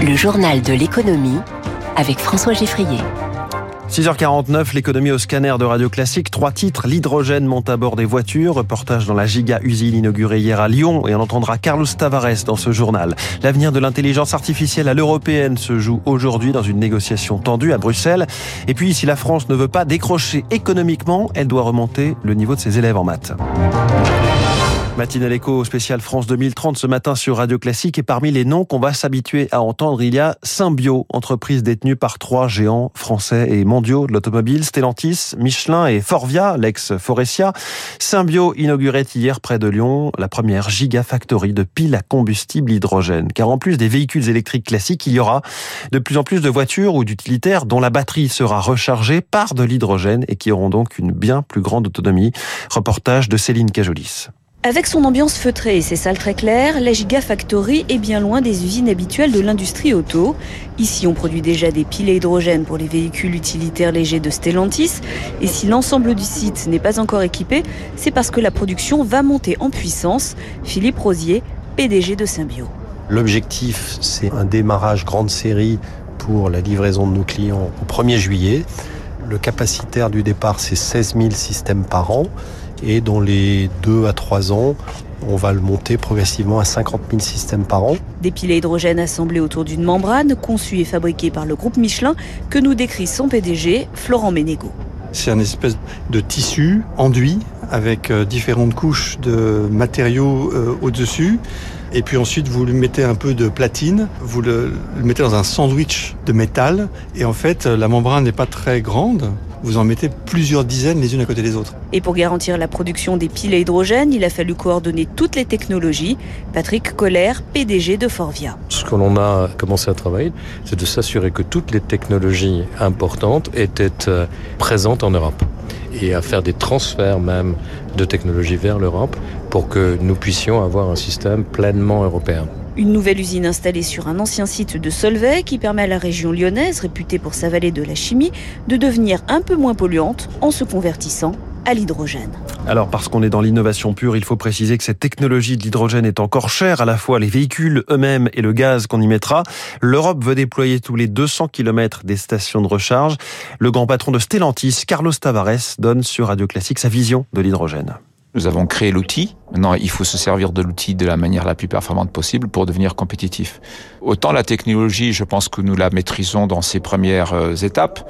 Le journal de l'économie avec François Geffrier. 6h49, l'économie au scanner de Radio Classique. Trois titres. L'hydrogène monte à bord des voitures. Reportage dans la giga usine inaugurée hier à Lyon. Et on entendra Carlos Tavares dans ce journal. L'avenir de l'intelligence artificielle à l'européenne se joue aujourd'hui dans une négociation tendue à Bruxelles. Et puis, si la France ne veut pas décrocher économiquement, elle doit remonter le niveau de ses élèves en maths. Matinale Éco spécial France 2030 ce matin sur Radio Classique et parmi les noms qu'on va s'habituer à entendre, il y a Symbio, entreprise détenue par trois géants français et mondiaux de l'automobile, Stellantis, Michelin et Forvia, l'ex-Forestia. Symbio inaugurait hier près de Lyon la première gigafactory de piles à combustible hydrogène. Car en plus des véhicules électriques classiques, il y aura de plus en plus de voitures ou d'utilitaires dont la batterie sera rechargée par de l'hydrogène et qui auront donc une bien plus grande autonomie. Reportage de Céline Cajolis. Avec son ambiance feutrée et ses salles très claires, la Gigafactory est bien loin des usines habituelles de l'industrie auto. Ici, on produit déjà des piles à hydrogène pour les véhicules utilitaires légers de Stellantis. Et si l'ensemble du site n'est pas encore équipé, c'est parce que la production va monter en puissance. Philippe Rosier, PDG de Symbio. L'objectif, c'est un démarrage grande série pour la livraison de nos clients au 1er juillet. Le capacitaire du départ, c'est 16 000 systèmes par an et dans les 2 à 3 ans, on va le monter progressivement à 50 000 systèmes par an. Des piles à hydrogène assemblées autour d'une membrane, conçue et fabriquée par le groupe Michelin, que nous décrit son PDG, Florent Ménégo. C'est un espèce de tissu enduit avec euh, différentes couches de matériaux euh, au-dessus. Et puis ensuite, vous lui mettez un peu de platine, vous le, le mettez dans un sandwich de métal. Et en fait, la membrane n'est pas très grande vous en mettez plusieurs dizaines les unes à côté des autres. Et pour garantir la production des piles à hydrogène, il a fallu coordonner toutes les technologies. Patrick Coller, PDG de Forvia. Ce que l'on a commencé à travailler, c'est de s'assurer que toutes les technologies importantes étaient euh, présentes en Europe et à faire des transferts même de technologies vers l'Europe pour que nous puissions avoir un système pleinement européen. Une nouvelle usine installée sur un ancien site de Solvay qui permet à la région lyonnaise, réputée pour sa vallée de la chimie, de devenir un peu moins polluante en se convertissant à l'hydrogène. Alors parce qu'on est dans l'innovation pure, il faut préciser que cette technologie de l'hydrogène est encore chère, à la fois les véhicules eux-mêmes et le gaz qu'on y mettra. L'Europe veut déployer tous les 200 km des stations de recharge. Le grand patron de Stellantis, Carlos Tavares, donne sur Radio Classique sa vision de l'hydrogène. Nous avons créé l'outil. Maintenant, il faut se servir de l'outil de la manière la plus performante possible pour devenir compétitif. Autant la technologie, je pense que nous la maîtrisons dans ses premières euh, étapes.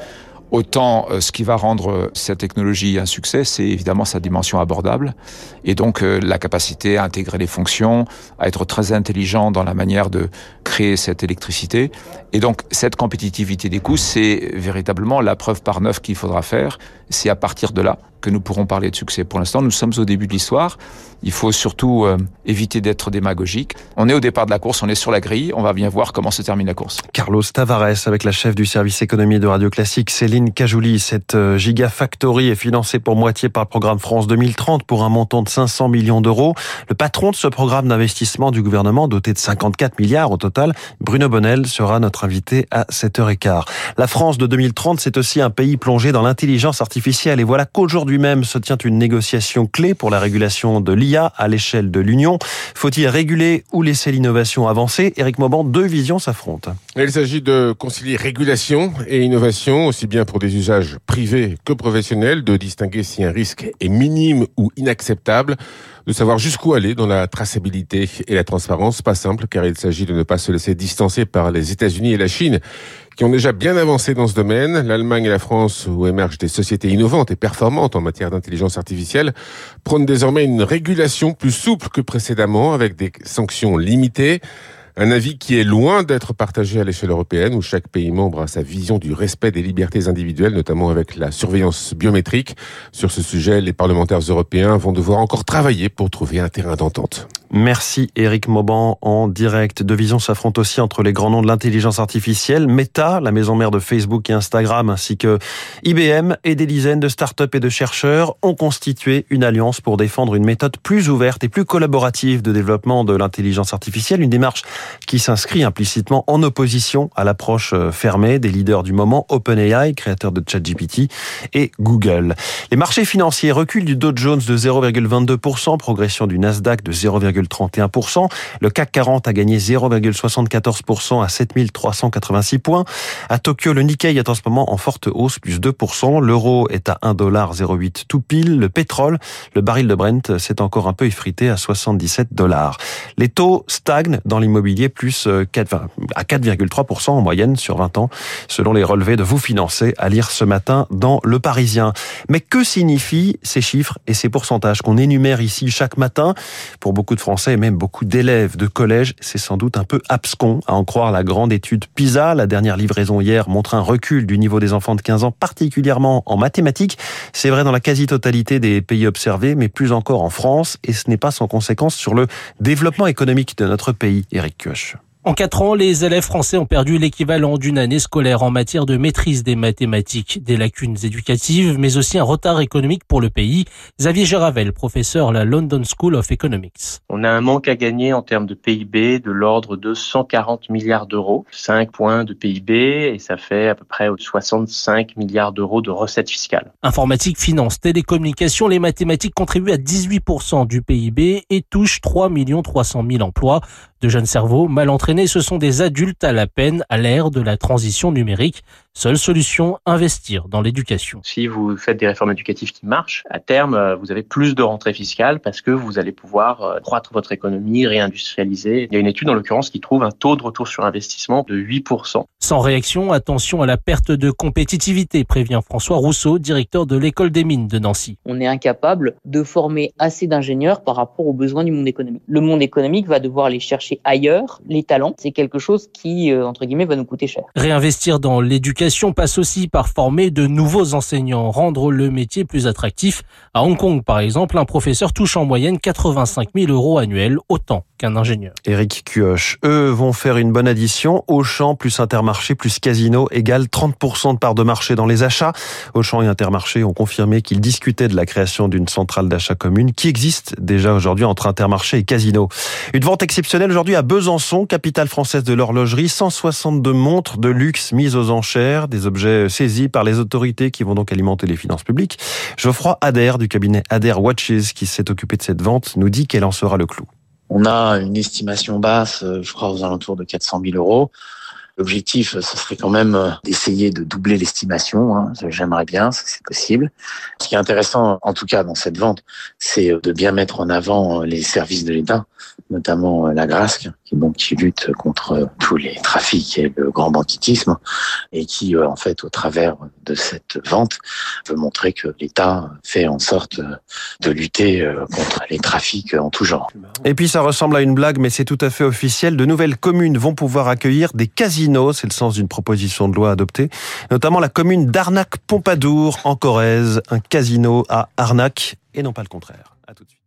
Autant euh, ce qui va rendre euh, cette technologie un succès, c'est évidemment sa dimension abordable et donc la capacité à intégrer les fonctions, à être très intelligent dans la manière de créer cette électricité. Et donc cette compétitivité des coûts, c'est véritablement la preuve par neuf qu'il faudra faire. C'est à partir de là que nous pourrons parler de succès. Pour l'instant, nous sommes au début de l'histoire. Il faut surtout euh, éviter d'être démagogique. On est au départ de la course, on est sur la grille, on va bien voir comment se termine la course. Carlos Tavares avec la chef du service économie de Radio Classique, Céline Cajouli. Cette euh, Gigafactory est financée pour moitié par le programme France 2030 pour un montant de 500 millions d'euros. Le patron de ce programme d'investissement du gouvernement, doté de 54 milliards au total, Bruno Bonnel, sera notre invité à 7h15. La France de 2030, c'est aussi un pays plongé dans l'intelligence artificielle. Et voilà qu'aujourd'hui même se tient une négociation clé pour la régulation de l'IA à l'échelle de l'Union. Faut-il réguler ou laisser l'innovation avancer? Éric Mauban, deux visions s'affrontent. Il s'agit de concilier régulation et innovation, aussi bien pour des usages privés que professionnels, de distinguer si un risque est minime ou inacceptable de savoir jusqu'où aller dans la traçabilité et la transparence. Pas simple car il s'agit de ne pas se laisser distancer par les États-Unis et la Chine qui ont déjà bien avancé dans ce domaine. L'Allemagne et la France, où émergent des sociétés innovantes et performantes en matière d'intelligence artificielle, prônent désormais une régulation plus souple que précédemment avec des sanctions limitées. Un avis qui est loin d'être partagé à l'échelle européenne, où chaque pays membre a sa vision du respect des libertés individuelles, notamment avec la surveillance biométrique. Sur ce sujet, les parlementaires européens vont devoir encore travailler pour trouver un terrain d'entente. Merci Eric Mauban en direct. Deux visions s'affrontent aussi entre les grands noms de l'intelligence artificielle, Meta, la maison mère de Facebook et Instagram, ainsi que IBM et des dizaines de startups et de chercheurs ont constitué une alliance pour défendre une méthode plus ouverte et plus collaborative de développement de l'intelligence artificielle, une démarche qui s'inscrit implicitement en opposition à l'approche euh, fermée des leaders du moment, OpenAI, créateur de ChatGPT, et Google. Les marchés financiers reculent du Dow Jones de 0,22%, progression du Nasdaq de 0,31%. Le CAC 40 a gagné 0,74% à 7386 points. À Tokyo, le Nikkei est en ce moment en forte hausse, plus 2%. L'euro est à 1,08$ tout pile. Le pétrole, le baril de Brent, s'est encore un peu effrité à 77 dollars. Les taux stagnent dans l'immobilier, plus 4, euh, à 4,3% en moyenne sur 20 ans, selon les relevés de vous financer à lire ce matin dans Le Parisien. Mais que signifient ces chiffres et ces pourcentages qu'on énumère ici chaque matin? Pour beaucoup de Français et même beaucoup d'élèves de collège, c'est sans doute un peu abscon, à en croire la grande étude PISA. La dernière livraison hier montre un recul du niveau des enfants de 15 ans, particulièrement en mathématiques. C'est vrai dans la quasi-totalité des pays observés, mais plus encore en France, et ce n'est pas sans conséquence sur le développement économique de notre pays, Eric Kioch. En quatre ans, les élèves français ont perdu l'équivalent d'une année scolaire en matière de maîtrise des mathématiques, des lacunes éducatives, mais aussi un retard économique pour le pays. Xavier Geravel, professeur à la London School of Economics. On a un manque à gagner en termes de PIB de l'ordre de 140 milliards d'euros, 5 points de PIB, et ça fait à peu près 65 milliards d'euros de recettes fiscales. Informatique, finance, télécommunications, les mathématiques contribuent à 18% du PIB et touchent 3 300 000 emplois. De jeunes cerveaux mal entraînés, ce sont des adultes à la peine à l'ère de la transition numérique. Seule solution, investir dans l'éducation. Si vous faites des réformes éducatives qui marchent, à terme, euh, vous avez plus de rentrées fiscales parce que vous allez pouvoir euh, croître votre économie, réindustrialiser. Il y a une étude, en l'occurrence, qui trouve un taux de retour sur investissement de 8%. Sans réaction, attention à la perte de compétitivité, prévient François Rousseau, directeur de l'école des mines de Nancy. On est incapable de former assez d'ingénieurs par rapport aux besoins du monde économique. Le monde économique va devoir aller chercher ailleurs les talents. C'est quelque chose qui, euh, entre guillemets, va nous coûter cher. Réinvestir dans l'éducation passe aussi par former de nouveaux enseignants, rendre le métier plus attractif. À Hong Kong, par exemple, un professeur touche en moyenne 85 000 euros annuels, autant qu'un ingénieur. Éric Cuoche, eux vont faire une bonne addition. Auchan plus Intermarché plus Casino égale 30% de part de marché dans les achats. Auchan et Intermarché ont confirmé qu'ils discutaient de la création d'une centrale d'achat commune qui existe déjà aujourd'hui entre Intermarché et Casino. Une vente exceptionnelle aujourd'hui à Besançon, capitale française de l'horlogerie. 162 montres de luxe mises aux enchères, des objets saisis par les autorités qui vont donc alimenter les finances publiques. Geoffroy Adair du cabinet Adair Watches qui s'est occupé de cette vente nous dit qu'elle en sera le clou. On a une estimation basse, euh, je crois, aux alentours de 400 000 euros. L'objectif, ce serait quand même euh, d'essayer de doubler l'estimation. Hein. J'aimerais bien, si c'est possible. Ce qui est intéressant, en tout cas dans cette vente, c'est euh, de bien mettre en avant les services de l'État, notamment la GRASC, qui, lutte contre tous les trafics et le grand banquitisme, et qui, en fait, au travers de cette vente, veut montrer que l'État fait en sorte de lutter contre les trafics en tout genre. Et puis ça ressemble à une blague, mais c'est tout à fait officiel. De nouvelles communes vont pouvoir accueillir des casinos. C'est le sens d'une proposition de loi adoptée. Notamment la commune d'Arnac-Pompadour en Corrèze. Un casino à Arnac et non pas le contraire. À tout de suite.